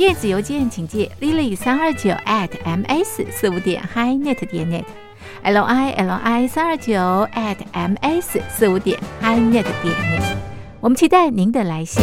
电子邮件请寄 lily 三二九 at ms 四五点 hi.net 点 net，l i l i 三二九 at ms 四五点 hi.net 点 net。我们期待您的来信。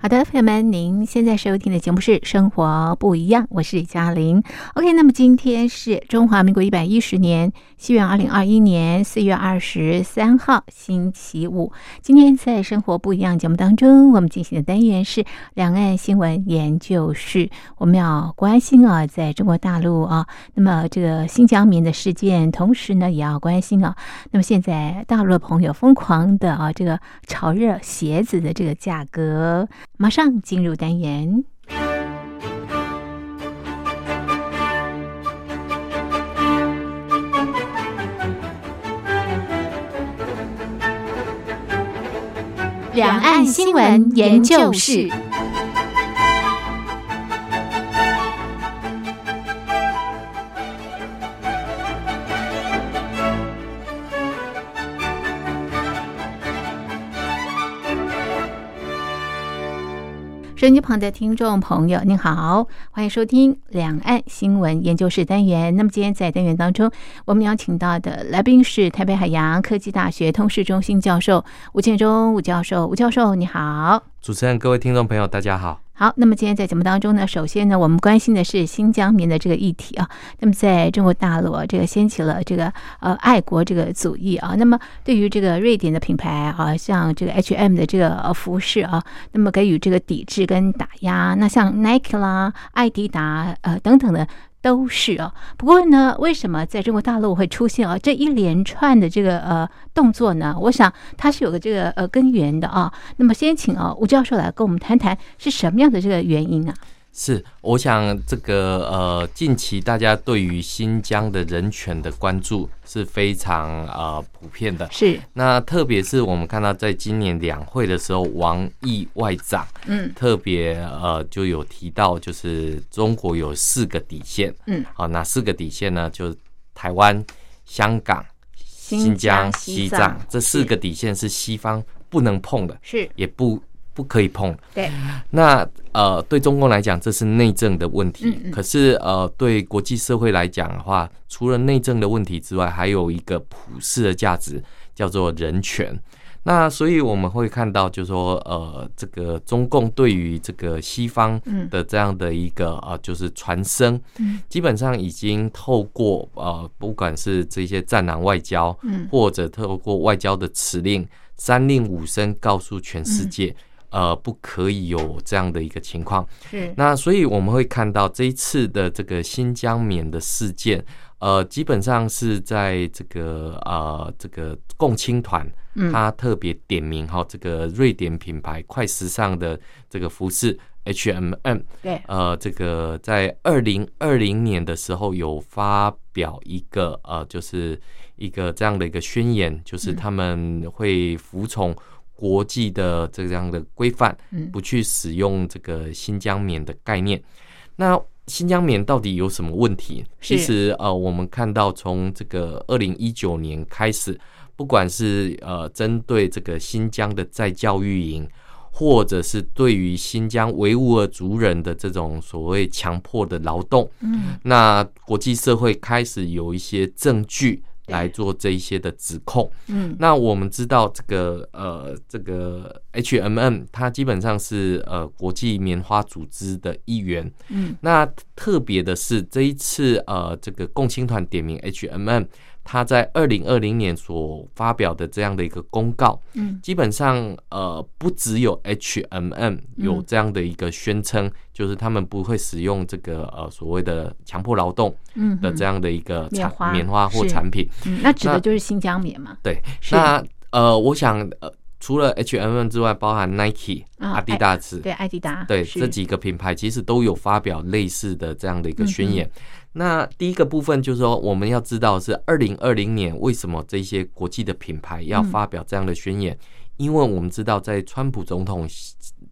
好的，朋友们，您现在收听的节目是《生活不一样》，我是李嘉玲。OK，那么今天是中华民国一百一十年西元二零二一年四月二十三号，星期五。今天在《生活不一样》节目当中，我们进行的单元是两岸新闻研究室。我们要关心啊，在中国大陆啊，那么这个新疆棉的事件，同时呢，也要关心啊，那么现在大陆的朋友疯狂的啊，这个炒热鞋子的这个价格。马上进入单元，两岸新闻研究室。收音机旁的听众朋友，您好，欢迎收听两岸新闻研究室单元。那么今天在单元当中，我们邀请到的来宾是台北海洋科技大学通识中心教授吴建中吴教授。吴教授，你好。主持人、各位听众朋友，大家好。好，那么今天在节目当中呢，首先呢，我们关心的是新疆棉的这个议题啊。那么在中国大陆啊，这个掀起了这个呃爱国这个主义啊。那么对于这个瑞典的品牌啊，像这个 H&M 的这个服饰啊，那么给予这个抵制跟打压。那像 Nike 啦、艾迪达呃等等的。都是啊，不过呢，为什么在中国大陆会出现啊这一连串的这个呃动作呢？我想它是有个这个呃根源的啊。那么先请啊吴教授来跟我们谈谈是什么样的这个原因啊？是，我想这个呃，近期大家对于新疆的人权的关注是非常呃普遍的。是，那特别是我们看到在今年两会的时候，王毅外长嗯特别呃就有提到，就是中国有四个底线。嗯，好，哪四个底线呢？就是台湾、香港、新疆、西藏这四个底线是西方不能碰的，是也不。不可以碰。对，那呃，对中共来讲，这是内政的问题。嗯嗯可是呃，对国际社会来讲的话，除了内政的问题之外，还有一个普世的价值，叫做人权。那所以我们会看到，就是说，呃，这个中共对于这个西方嗯的这样的一个呃，就是传声，嗯基本上已经透过呃，不管是这些战狼外交，嗯或者透过外交的指令，三令五申告诉全世界，呃，不可以有这样的一个情况。是。那所以我们会看到这一次的这个新疆棉的事件，呃，基本上是在这个呃这个共青团，他特别点名哈，这个瑞典品牌快时尚的这个服饰 H&M，对。呃，这个在二零二零年的时候有发表一个呃，就是一个这样的一个宣言，就是他们会服从国际的这样的规范，嗯不去使用这个新疆棉的概念。那新疆棉到底有什么问题？其实呃，我们看到从这个二零一九年开始，不管是呃针对这个新疆的在教育营，或者是对于新疆维吾尔族人的这种所谓强迫的劳动，嗯那国际社会开始有一些证据对来做这一些的指控。嗯那我们知道这个呃，这个 H&M 它基本上是呃国际棉花组织的一员。嗯那特别的是这一次呃，这个共青团点名 H&M，它在二零二零年所发表的这样的一个公告，嗯。基本上呃不只有 H&M 有这样的一个宣称，就是他们不会使用这个呃所谓的强迫劳动嗯的这样的一个产棉花棉花或产品。嗯，那指的就是新疆棉嘛？对，那呃，我想呃，除了 H&M 之外，包含 Nike、啊阿迪达斯，对，阿迪达对这几个品牌，其实都有发表类似的这样的一个宣言。嗯那第一个部分就是说，我们要知道是二零二零年为什么这些国际的品牌要发表这样的宣言，因为我们知道在川普总统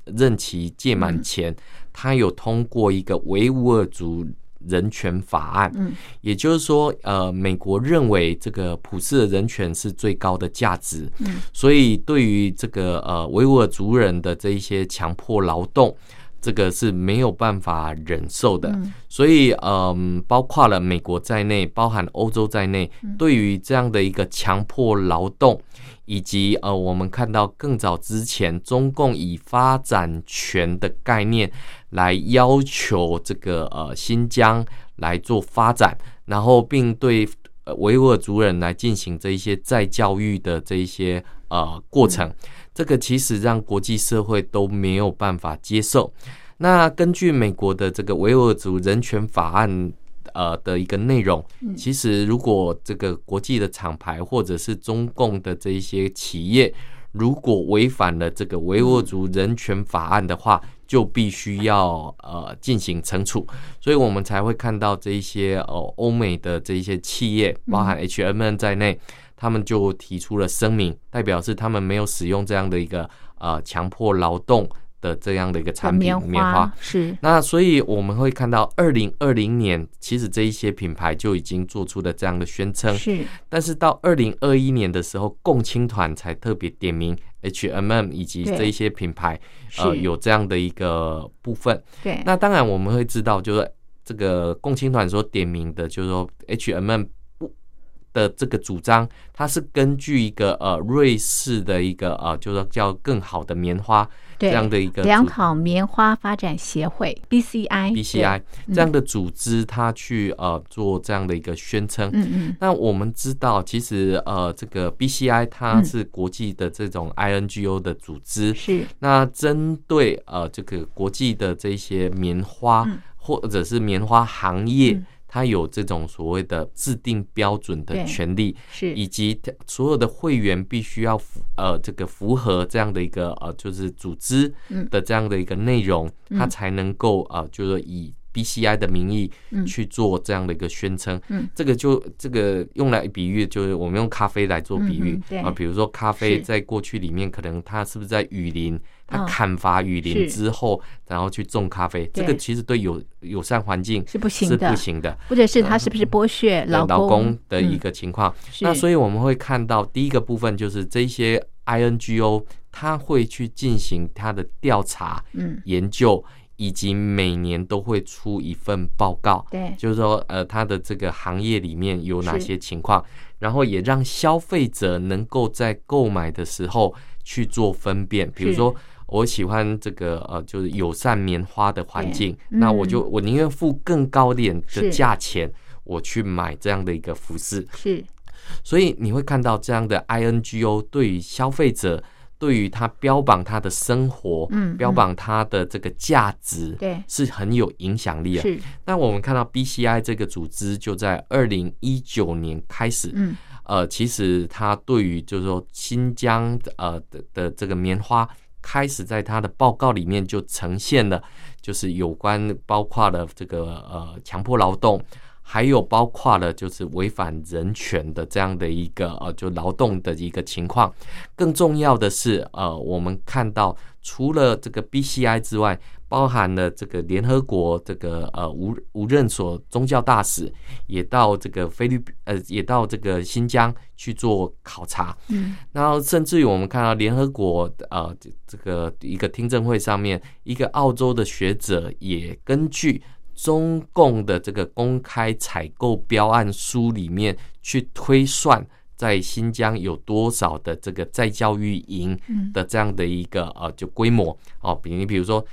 任期届满前，他有通过一个维吾尔族人权法案，嗯。也就是说，呃，美国认为这个普世的人权是最高的价值，嗯，所以对于这个呃维吾尔族人的这一些强迫劳动，这个是没有办法忍受的。嗯所以，嗯，包括了美国在内，包含欧洲在内，对于这样的一个强迫劳动，以及呃，我们看到更早之前，中共以发展权的概念来要求这个呃新疆来做发展，然后并对呃维吾尔族人来进行这一些再教育的这一些呃过程，这个其实让国际社会都没有办法接受。那根据美国的这个维吾尔族人权法案。呃的一个内容，其实如果这个国际的厂牌或者是中共的这一些企业，如果违反了这个维吾尔族人权法案的话，就必须要呃进行惩处，所以我们才会看到这一些呃欧美的这一些企业，包含 H&M 在内，他们就提出了声明，代表是他们没有使用这样的一个呃强迫劳动的这样的一个产品棉棉花。是。那所以我们会看到，二零二零年其实这一些品牌就已经做出了这样的宣称，是。但是到二零二一年的时候，共青团才特别点名 H&M 以及这一些品牌，呃，有这样的一个部分。对，那当然我们会知道，就是这个共青团所点名的，就是说 H&M 不的这个主张，它是根据一个呃瑞士的一个呃，就是说叫更好的棉花对这样的一个良好棉花发展协会 BCI BCI 这样的组织，它去呃做这样的一个宣称。嗯嗯。那我们知道，其实呃，这个 BCI 它嗯。是国际的这种 INGO 的组织，是。那针对呃这个国际的这些棉花、嗯。或者是棉花行业，嗯它有这种所谓的制定标准的对权利，是。以及所有的会员必须要符呃这个符合这样的一个呃就是组织嗯。的这样的一个内容，嗯。它才能够呃就是以 BCI 的名义嗯。去做这样的一个宣称。嗯。这个就这个用来比喻，就是我们用咖啡来做比喻啊，比如说咖啡在过去里面，可能它是不是在雨林，它嗯。砍伐雨林之后，然后去种咖啡，这个其实对友友善环境是不行是的不行的。或者是他是不是剥削的劳工工的一嗯个情况，那所以我们会看到第一个部分就是这些 INGO 他会去进行他的调查、嗯。研究，以及每年都会出一份报告，对。就是说呃它的这个行业里面有哪些情况，然后也让消费者能够在购买的时候去做分辨，比如说。我喜欢这个呃，就是友善棉花的环境，对那我就嗯我宁愿付更高点的价钱，我去买这样的一个服饰。是。所以你会看到这样的 INGO 对于消费者，对于他标榜他的生活，嗯标榜他的这个价值，对。是很有影响力的。是。那我们看到 BCI 这个组织就在二零一九年开始，嗯。呃，其实它对于就是说新疆呃的的这个棉花，开始在他的报告里面就呈现了，就是有关包括了这个呃强迫劳动。还有包括了就是违反人权的这样的一个呃就劳动的一个情况，更重要的是呃我们看到除了这个 BCI 之外，包含了这个联合国这个呃无无任所宗教大使也到这个菲律宾呃也到这个新疆去做考察，嗯。然后甚至于我们看到联合国呃这这个一个听证会上面，一个澳洲的学者也根据中共的这个公开采购标案书里面去推算。在新疆有多少的这个在教育营嗯。的这样的一个呃就规模。哦，比你比如说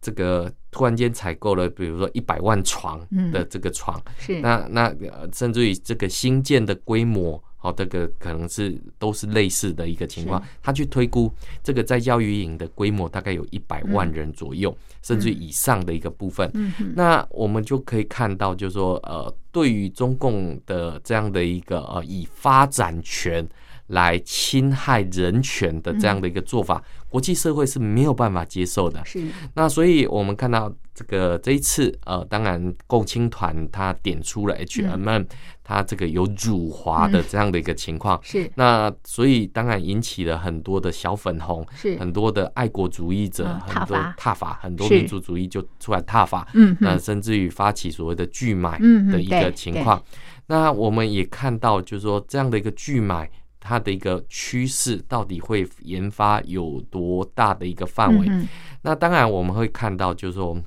这个突然间采购了，比如说一百万床嗯。的这个床，是。那那呃甚至于这个新建的规模，好、这个可能是都是类似的一个情况。他去推估这个在教育营的规模大概有一百万人左右，甚至于以上的一个部分。嗯。那我们就可以看到，就是说，呃，对于中共的这样的一个呃以发展权来侵害人权的这样的一个做法，国际社会是没有办法接受的。是。那所以我们看到这个这一次，呃，当然共青团他点出了 H&M，、它这个有辱华的这样的一个情况。是。那所以当然引起了很多的小粉红，是。很多的爱国主义者，嗯很多挞伐。挞伐，很多民族主义就出来踏法，嗯那甚至于发起所谓的拒买嗯的一个情况。那我们也看到，就是说这样的一个拒买。它的一个趋势到底会研发有多大的一个范围？嗯那当然我们会看到，就是说，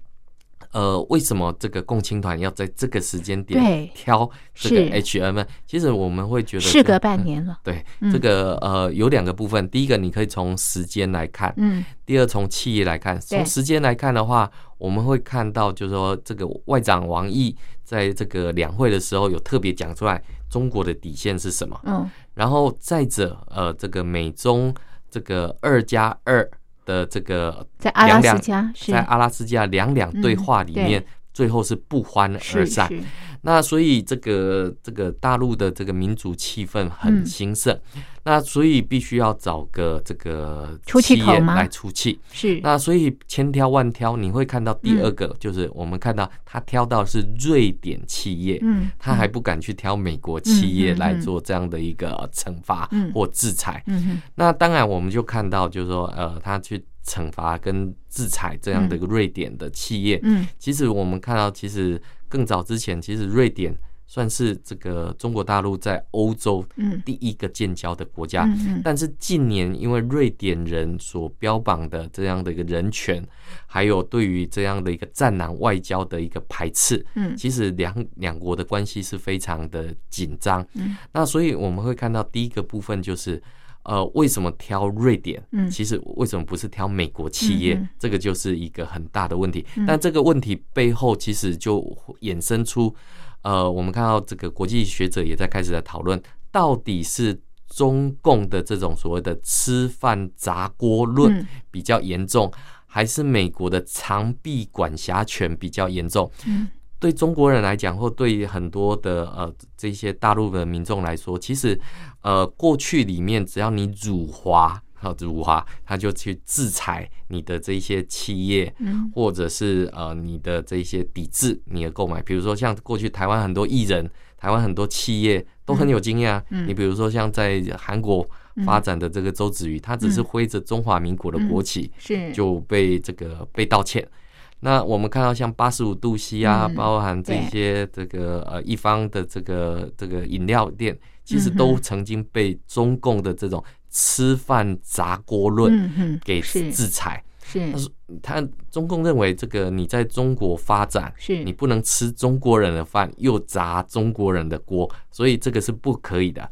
呃，为什么这个共青团要在这个时间点挑这个 H&M？呢？其实我们会觉得事隔半年了，对嗯。这个呃有两个部分，第一个你可以从时间来看，嗯。第二从企业来看。从时间来看的话，我们会看到就是说这个外长王毅在这个两会的时候有特别讲出来中国的底线是什么，嗯然后再者呃这个美中这个二加二的这个在阿拉斯两加在阿拉斯加两两对话里嗯面，对。最后是不欢而是散。是那所以这个这个大陆的这个民族气氛嗯。很兴盛，那所以必须要找个这个出气来出气。是。那所以千挑万挑，你会看到第二嗯。个、就是我们看到他挑到是瑞典企业，嗯他还不敢去挑美国企业来做这样的一个呃惩罚嗯。或制裁。嗯哼那当然，我们就看到，就是说，呃，他去惩罚跟制裁这样的一个瑞典的企业。嗯。其实我们看到，其实更早之前，其实瑞典算是这个中国大陆在欧洲嗯第一个建交的国家。但是近年，因为瑞典人所标榜的这样的一个人权，还有对于这样的一个战狼外交的一个排斥，嗯其实两两国的关系是非常的紧张。嗯，那所以我们会看到第一个部分就是，呃，为什么挑瑞典？嗯其实为什么不是挑美国企业？嗯嗯这个就是一个很大的问题。嗯但这个问题背后其实就衍生出，呃，我们看到这个国际学者也在开始在讨论，到底是。中共的这种所谓的吃饭砸锅论嗯比较严重，还是美国的长臂管辖权比较严重？嗯对中国人来讲，或对很多的呃这些大陆的民众来说，其实呃过去里面只要你辱华，好辱华，他就去制裁你的这些企业，嗯。或者是呃你的这些抵制你的购买，比如说像过去台湾很多艺人，台湾很多企业都很有经验啊。嗯。你比如说像在韩国发展的这个周子瑜，他只是挥着中华民国的国旗，是。就被这个被道歉。那我们看到像八十五度 C 啊，嗯包含这些这个呃一方的这个这个饮料店，其实嗯都曾经被中共的这种吃饭砸锅论给制裁。是他说他中共认为这个你在中国发展，是你不能吃中国人的饭又砸中国人的锅，所以这个是不可以的。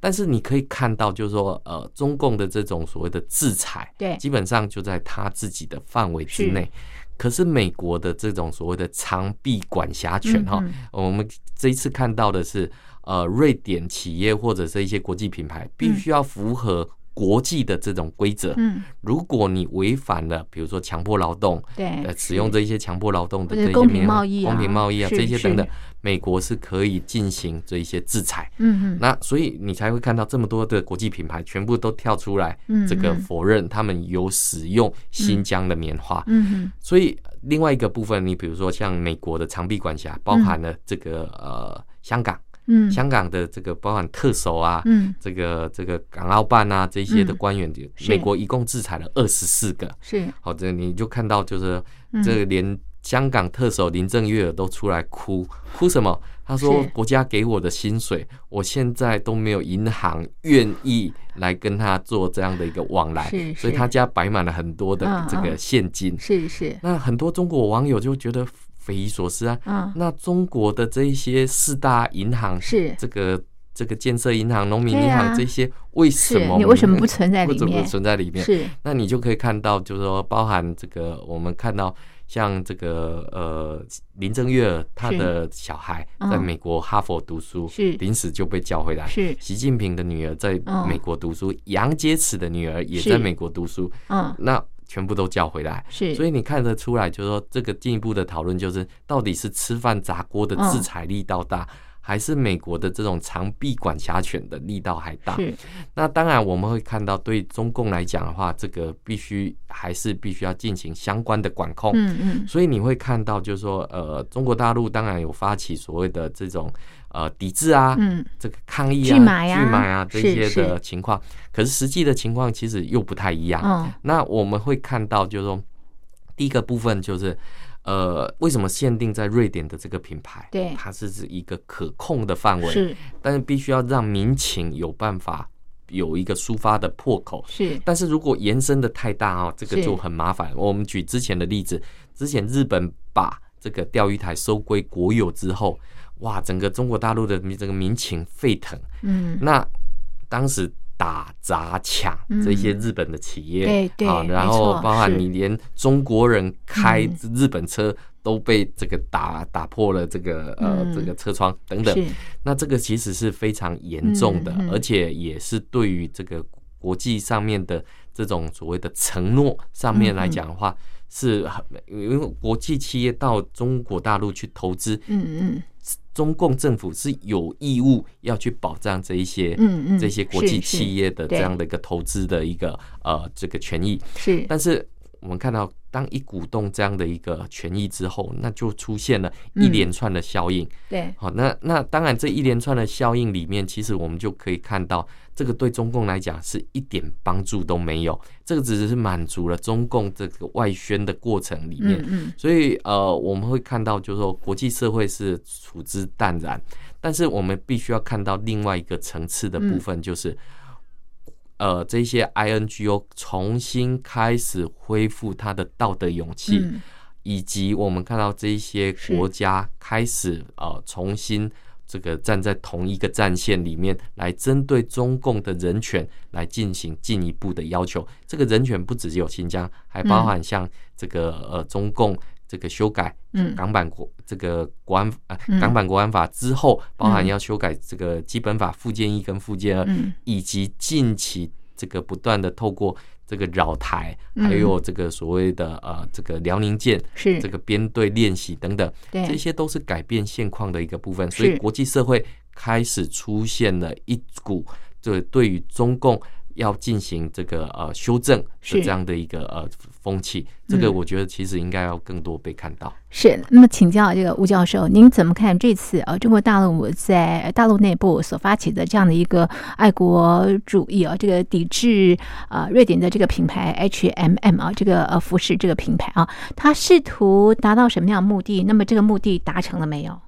但是你可以看到，就是说，呃，中共的这种所谓的制裁，对基本上就在他自己的范围之内。可是美国的这种所谓的长臂管辖权，哈、嗯。嗯我们这一次看到的是，呃，瑞典企业或者是一些国际品牌必须要符合国际的这种规则。嗯如果你违反了，比如说强迫劳动，对呃，使用这一些强迫劳动的这些公平贸易啊公平贸易啊是这些等等，美国是可以进行这一些制裁。嗯嗯那所以你才会看到这么多的国际品牌全部都跳出来嗯，这个嗯否认他们有使用新疆的棉花。嗯嗯所以另外一个部分，你比如说像美国的长臂管辖，包含了这个呃香港，嗯。香港的这个包含特首啊，嗯。这个这个港澳办啊这些的嗯。官员，是。美国一共制裁了二十四个。是。好，这你就看到就是嗯。这个连香港特首林郑月娥都出来哭，哭什么？他说国家给我的薪水，我现在都没有银行愿意来跟他做这样的一个往来是，所以他家摆满了很多的嗯这个嗯现金。是是。那很多中国网友就觉得匪夷所思啊，嗯。那中国的这一些四大银行，是。这个这个建设银行、农民银行啊。这些，为什么是你为什么不存在里面？不存在里面？是。那你就可以看到，就是说，包含这个，我们看到像这个呃林正月娥她的小孩嗯。在美国哈佛读书，是。临时就被叫回来。是。习近平的女儿在嗯。美国读书，杨洁篪的女儿也在美国读书，嗯。那全部都叫回来。是所以你看得出来，就是说这个进一步的讨论就是，到底是吃饭砸锅的嗯制裁力道大，还是美国的这种长臂管辖权的力道还大？是那当然，我们会看到，对中共来讲的话，这个必须还是必须要进行相关的管控。嗯嗯所以你会看到，就是说，呃，中国大陆当然有发起所谓的这种呃抵制啊，嗯这个抗议啊、拒买啊拒买啊这些的情况，可是实际的情况其实又不太一样。嗯那我们会看到，就是说，第一个部分就是，呃，为什么限定在瑞典的这个品牌？对它是指一个可控的范围，是但是必须要让民情有办法有一个抒发的破口。是但是如果延伸的太大哦，这个就很麻烦。我们举之前的例子，之前日本把这个钓鱼台收归国有之后，哇，整个中国大陆的这个民情沸腾。嗯。那当时打砸抢嗯。这些日本的企业，对对啊，然后包含你连中国人开嗯。日本车都被这个打打破了这个呃嗯。这个车窗等等，那这个其实是非常严重的，而且也是对于这个国际上面的这种所谓的承诺上面来讲的话，是很因为国际企业到中国大陆去投资，嗯嗯中共政府是有义务要去保障这一些嗯嗯这些国际企业的这样的一个投资的一个呃这个权益，是。但是我们看到当一鼓动这样的一个权益之后，那就出现了一连串的效应。对，好，那那当然这一连串的效应里面，其实我们就可以看到，这个对中共来讲是一点帮助都没有。这个只是满足了中共这个外宣的过程里面。嗯嗯所以呃，我们会看到，就是说国际社会是处之淡然，但是我们必须要看到另外一个层次的部分，就是、呃，这些 INGO 重新开始恢复他的道德勇气，嗯以及我们看到这些国家开始呃重新。这个站在同一个战线里面，来针对中共的人权来进行进一步的要求。这个人权不只有新疆，还包含像这个呃中共这个修改嗯。港版国这个国安呃嗯。港版国安法之后，包含嗯。要修改这个基本法附件一跟附件二，嗯。以及近期这个不断的透过这个扰台，嗯。还有这个所谓的呃这个辽宁舰是。这个编队练习等等，对。这些都是改变现况的一个部分。所以是。国际社会开始出现了一股这对于中共要进行这个呃修正的是这样的一个呃风气，这个嗯我觉得其实应该要更多被看到。是，那么请教这个吴教授，您怎么看这次啊中国大陆在大陆内部所发起的这样的一个爱国主义啊，这个抵制啊瑞典的这个品牌 H&M 啊，这个呃服饰这个品牌啊，它试图达到什么样的目的？那么这个目的达成了没有？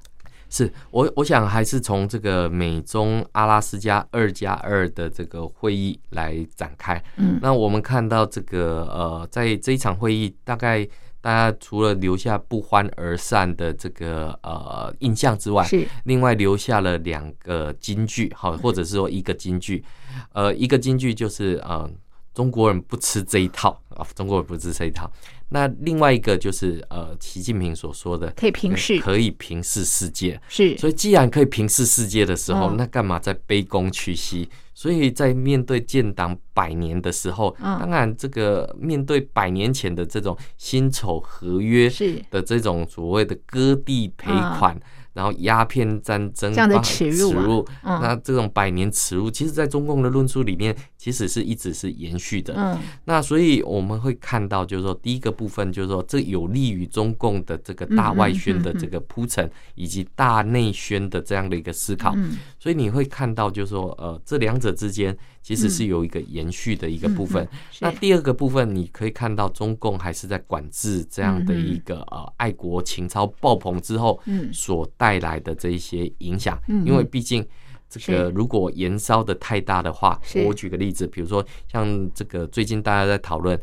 是我我想还是从这个美中阿拉斯加二加二的这个会议来展开。嗯。那我们看到这个呃，在这一场会议，大概大家除了留下不欢而散的这个呃印象之外，是。另外留下了两个金句，好，或者是说一个金句，呃，一个金句就是呃，中国人不吃这一套啊，中国人不吃这一套。那另外一个就是呃，习近平所说的，可以平视可以平视世界。是，所以既然可以平视世界的时候，嗯那干嘛在卑躬屈膝？所以在面对建党百年的时候，嗯当然这个面对百年前的这种辛丑合约是的这种所谓的割地赔款，然后鸦片战争这样的耻辱啊。耻辱。嗯。那这种百年耻辱，其实在中共的论述里面，其实是一直是延续的。嗯。那所以我们会看到，就是说，第一个部分就是说，这有利于中共的这个大外宣的这个铺陈，以及大内宣的这样的一个思考。嗯。所以你会看到，就是说，呃，这两者之间其实是有一个延续的一个部分。那第二个部分，你可以看到中共还是在管制这样的一个呃爱国情操爆棚之后，嗯所带来的这一些影响。嗯因为毕竟这个如果燃烧的太大的话，我举个例子，比如说像这个最近大家在讨论。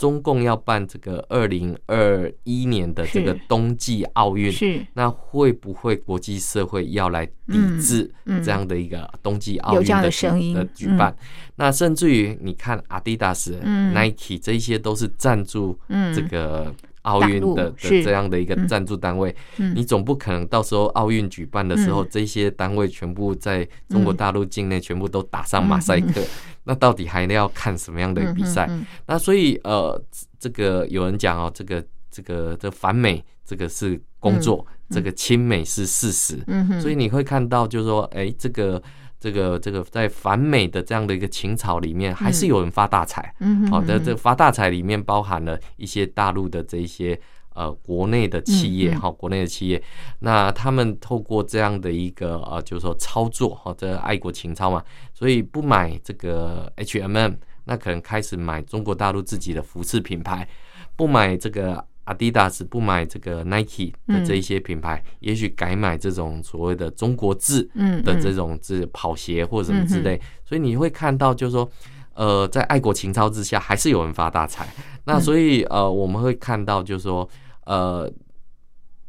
中共要办这个二零二一年的这个冬季奥运，是。那会不会国际社会要来抵制这样的一个冬季奥运的举声音的举办？那甚至于你看 Adidas、嗯。Nike 这些都是赞助嗯。这个奥运的的是。这样的一个嗯。赞助单位，嗯。你总不可能到时候奥运举办的时候，嗯。这些单位全部在中国大陆境内全部都打上马赛克，那到底还要看什么样的比赛？嗯嗯。那所以呃，这个有人讲哦，这个这个这反美这个是工作，这个亲美是事实，所以你会看到就是说，哎，这个这个这个在反美的这样的一个情潮里面，还是有人发大财。好的，嗯这发大财里面包含了一些大陆的这一些呃国内的企业嗯嗯。哈、国内的企业，那他们透过这样的一个呃，就是说操作哈，这爱国情操嘛，所以不买这个 H&M，那可能开始买中国大陆自己的服饰品牌，不买这个。Adidas 不买这个 Nike 的这一些品牌，也许改买这种所谓的中国制的这种这跑鞋或者什么之类，所以你会看到就是说，呃，在爱国情操之下，还是有人发大财。那所以呃，我们会看到就是说，呃。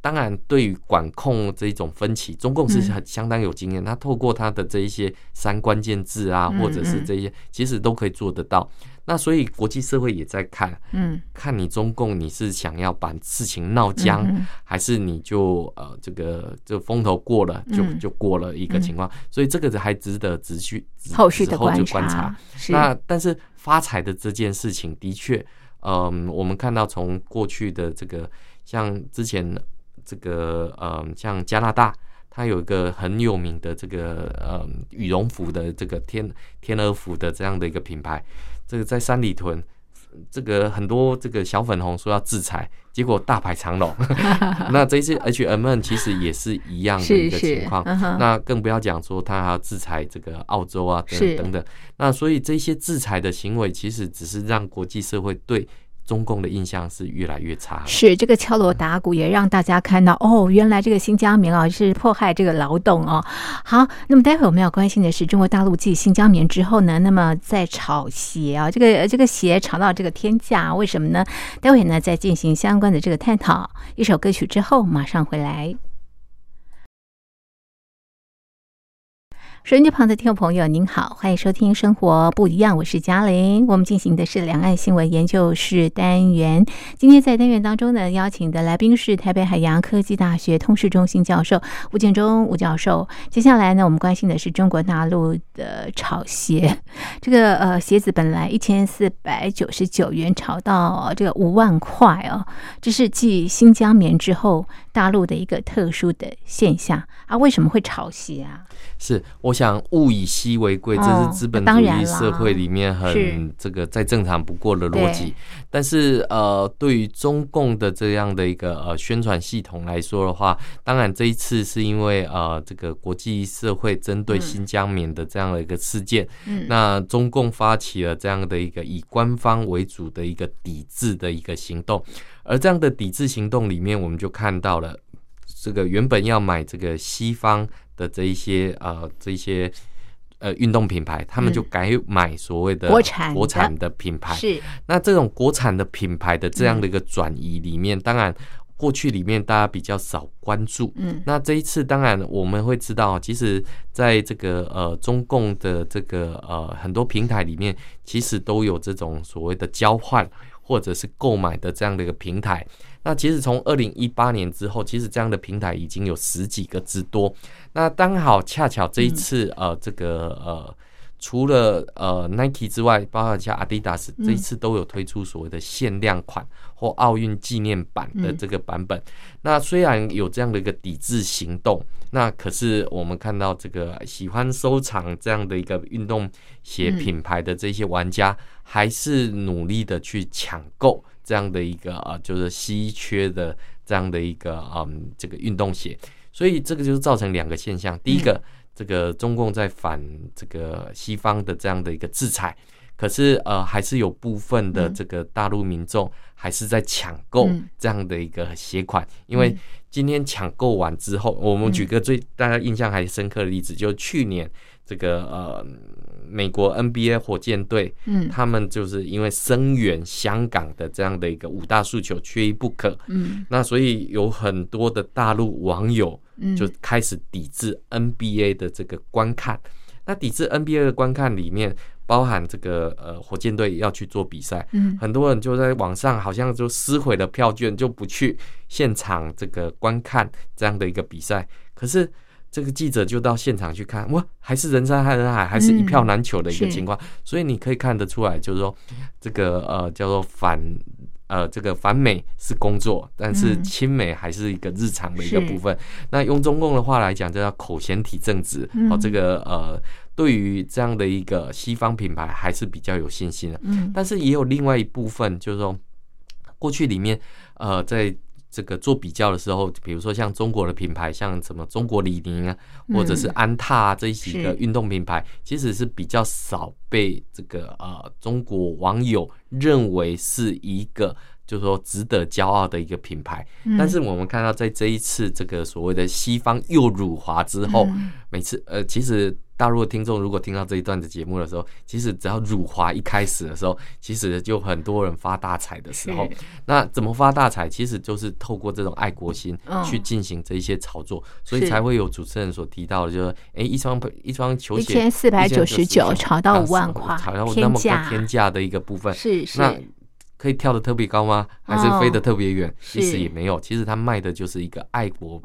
当然，对于管控这一种分歧，中共是很相当有经验。他透过他的这一些三关键字啊，嗯或者是这些，其实都可以做得到。那所以国际社会也在看，嗯看你中共你是想要把事情闹僵，还是你就呃这个这风头过了就嗯就过了一个情况，所以这个还值得持续后续的观察。那但是发财的这件事情的确，嗯、我们看到从过去的这个像之前这个呃像加拿大。它有一个很有名的这个呃羽绒服的这个天天鹅服的这样的一个品牌，这个在三里屯这个很多这个小粉红说要制裁，结果大排长龙。那这一次 H M N 其实也是一样的一个情况，那更不要讲说他还要制裁这个澳洲啊等等等。那所以这些制裁的行为，其实只是让国际社会对。中共的印象是越来越差，是这个敲锣打鼓也让大家看到哦，原来这个新疆棉啊是迫害这个劳动哦。好，那么待会我们要关心的是中国大陆继新疆棉之后呢，那么在炒鞋啊，这个这个鞋炒到这个天价，为什么呢？待会呢再进行相关的这个探讨。一首歌曲之后马上回来。收音机旁的听众朋友，您好，欢迎收听《生活不一样》，我是嘉玲。我们进行的是两岸新闻研究室单元。今天在单元当中呢，邀请的来宾是台北海洋科技大学通识中心教授吴建中吴教授。接下来呢，我们关心的是中国大陆的炒鞋。这个呃鞋子本来一千四百九十九元，炒到这个五万块哦，这是继新疆棉之后大陆的一个特殊的现象啊？为什么会炒鞋啊？是，我想物以稀为贵，这是资本主义社会里面很这个再正常不过的逻辑。但是呃，对于中共的这样的一个呃宣传系统来说的话，当然这一次是因为呃这个国际社会针对新疆棉的这样的一个事件，那中共发起了这样的一个以官方为主的一个抵制的一个行动，而这样的抵制行动里面，我们就看到了这个原本要买这个西方。的这一些呃，这些呃运动品牌，他们就改买所谓的国产国产的品牌。是那这种国产的品牌的这样的一个转移里面，当然过去里面大家比较少关注。嗯，那这一次当然我们会知道，其实在这个呃中共的这个呃很多平台里面，其实都有这种所谓的交换或者是购买的这样的一个平台。那其实从二零一八年之后，其实这样的平台已经有十几个之多。那刚好恰巧这一次，呃，这个呃，除了呃 Nike 之外，包括像 Adidas 这一次都有推出所谓的限量款或奥运纪念版的这个版本。那虽然有这样的一个抵制行动，那可是我们看到这个喜欢收藏这样的一个运动鞋品牌的这些玩家，还是努力的去抢购。这样的一个啊，就是稀缺的这样的一个嗯，这个运动鞋，所以这个就是造成两个现象。第一个，这个中共在反这个西方的这样的一个制裁，可是呃，还是有部分的这个大陆民众还是在抢购这样的一个鞋款。因为今天抢购完之后，我们举个最大家印象还深刻的例子，就是去年这个呃。美国 NBA 火箭队，嗯，他们就是因为声援香港的这样的一个五大诉求缺一不可，嗯，那所以有很多的大陆网友就开始抵制 NBA 的这个观看。那抵制 NBA 的观看里面包含这个呃火箭队要去做比赛，嗯，很多人就在网上好像就撕毁了票券，就不去现场这个观看这样的一个比赛，可是。这个记者就到现场去看，哇，还是人山人海，还是一票难求的一个情况。所以你可以看得出来，就是说，这个呃叫做反呃这个反美是工作，但是亲美还是一个日常的一个部分。那用中共的话来讲，叫口嫌体正直。哦，这个呃对于这样的一个西方品牌还是比较有信心的。嗯，但是也有另外一部分，就是说过去里面呃在。这个做比较的时候，比如说像中国的品牌，像什么中国李宁啊，或者是安踏啊这几个运动品牌，其实是比较少被这个呃中国网友认为是一个就是说值得骄傲的一个品牌。但是我们看到在这一次这个所谓的西方又辱华之后，每次呃其实。大陆的听众如果听到这一段的节目的时候，其实只要辱华一开始的时候，其实就很多人发大财的时候。那怎么发大财？其实就是透过这种爱国心去进行这一些炒作，所以才会有主持人所提到的，就是哎，一双一双球鞋一千四百九十九，炒到五万块，炒到那么高天价的一个部分。是是。可以跳得特别高吗？还是飞得特别远？其实也没有，其实他卖的就是一个爱国、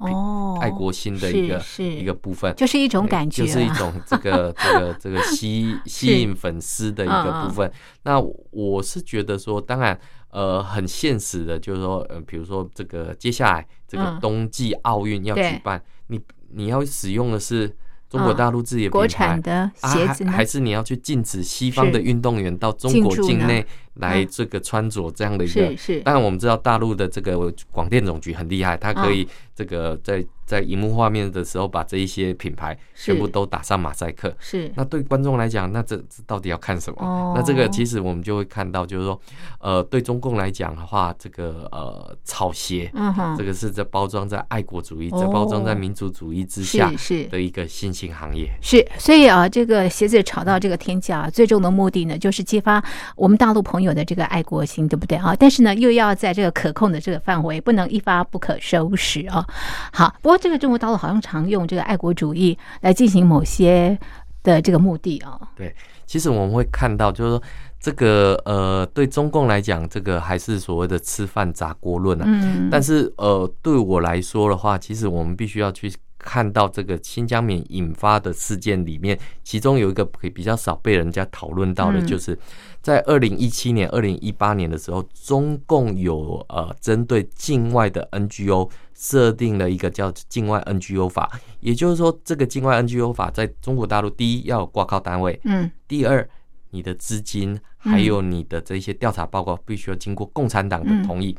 爱国心的一个一个部分，就是一种感觉，就是一种这个 这个这个吸吸引粉丝的一个部分。那我是觉得说，当然，呃，很现实的，就是说，呃，比如说这个接下来这个冬季奥运要举办，你你要使用的是。中国大陆自己的国产的鞋子，还是你要去禁止西方的运动员到中国境内来这个穿着这样的一个。是是，当然我们知道大陆的这个广电总局很厉害，它可以这个在在荧幕画面的时候把这一些品牌全部都打上马赛克。是，那对观众来讲，那这这到底要看什么？哦那这个其实我们就会看到，就是说，呃，对中共来讲的话，这个呃草鞋，嗯哼这，个是在包装在爱国主义，哦在包装在民族主义之下的一个新兴行业。是，所以啊，这个鞋子炒到这个天价，最终的目的呢，就是激发我们大陆朋友的这个爱国心，对不对啊？但是呢，又要在这个可控的这个范围，不能一发不可收拾啊。好，不过这个中国大陆好像常用这个爱国主义来进行某些的这个目的啊。对其实我们会看到，就是说这个呃，对中共来讲，这个还是所谓的吃饭砸锅论啊。嗯，但是呃，对我来说的话，其实我们必须要去看到这个新疆棉引发的事件里面，其中有一个比较少被人家讨论到的，嗯。就是在二零一七年、二零一八年的时候，中共有呃针对境外的 NGO 设定了一个叫境外 NGO 法，也就是说，这个境外 NGO 法在中国大陆，第一要有挂靠单位，嗯。第二，你的资金还有你的这些调查报告必须要经过共产党的同意。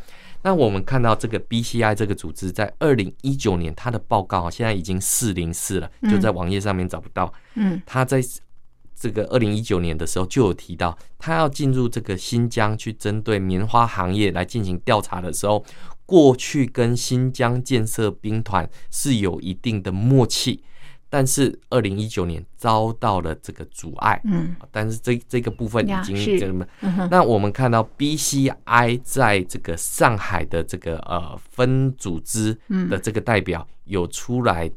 那我们看到这个 BCI 这个组织在二零一九年它的报告啊，现在已经四零四了，就在网页上面找不到。嗯。他在这个二零一九年的时候就有提到，他要进入这个新疆去针对棉花行业来进行调查的时候，过去跟新疆建设兵团是有一定的默契，但是二零一九年遭到了这个阻碍。嗯。但是这这个部分已经这么，嗯，那我们看到 BCI 在这个上海的这个呃分组织嗯。的这个代表有出来，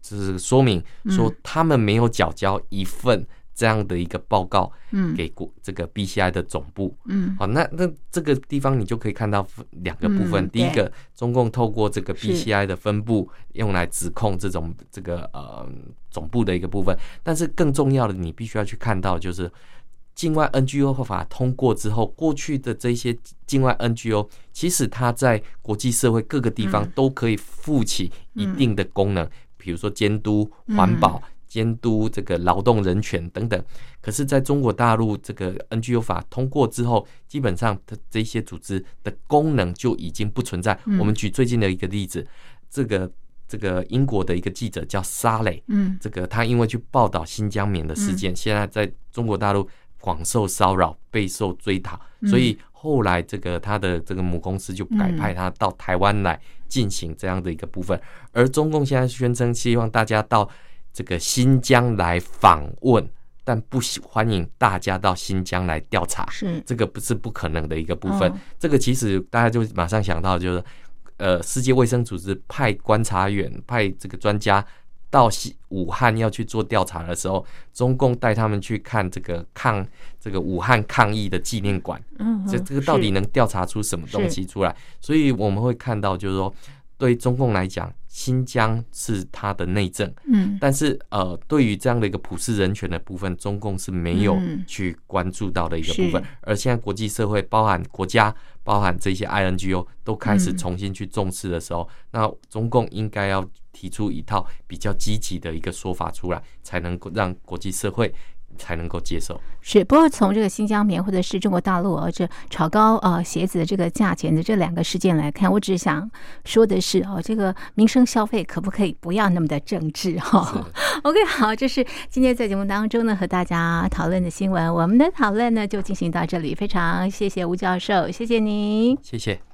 就是说明说嗯他们没有缴交一份这样的一个报告嗯。给国这个 BCI 的总部。嗯。好，那那这个地方你就可以看到两个部分。嗯第一个，中共透过这个 BCI 的分部用来指控这种这个呃总部的一个部分，但是更重要的，你必须要去看到就是。境外 NGO 法通过之后，过去的这些境外 NGO，其实它在国际社会各个地方嗯。都可以负起一定的功能，比如说监督环保、监督这个劳动人权等等。可是，在中国大陆这个 NGO 法通过之后，基本上它这些组织的功能就已经不存在。嗯。我们举最近的一个例子，这个这个英国的一个记者叫沙磊，嗯。这个他因为去报道新疆棉的事件，现在在中国大陆广受骚扰，备受追讨，嗯。所以后来这个他的这个母公司就改派他到台湾来进行这样的一个部分，而中共现在宣称希望大家到这个新疆来访问，但不喜欢迎大家到新疆来调查，是这个不是不可能的一个部分。哦这个其实大家就马上想到，就是呃，世界卫生组织派观察员、派这个专家到西武汉要去做调查的时候，中共带他们去看这个抗这个武汉抗疫的纪念馆，嗯这这个到底能调查出什么东西出来？所以我们会看到，就是说，对中共来讲，新疆是它的内政，嗯。但是呃，对于这样的一个普世人权的部分，中共是没有嗯。去关注到的一个部分。是。而现在国际社会，包含国家、包含这些 INGO 都开始嗯。重新去重视的时候，那中共应该要提出一套比较积极的一个说法出来，才能够让国际社会才能够接受。是，不过从这个新疆棉或者是中国大陆啊，这炒高呃鞋子的这个价钱的这两个事件来看，我只想说的是哦，这个民生消费可不可以不要那么的政治哈、OK，好，这是今天在节目当中呢和大家讨论的新闻，我们的讨论呢就进行到这里，非常谢谢吴教授，谢谢您。谢谢。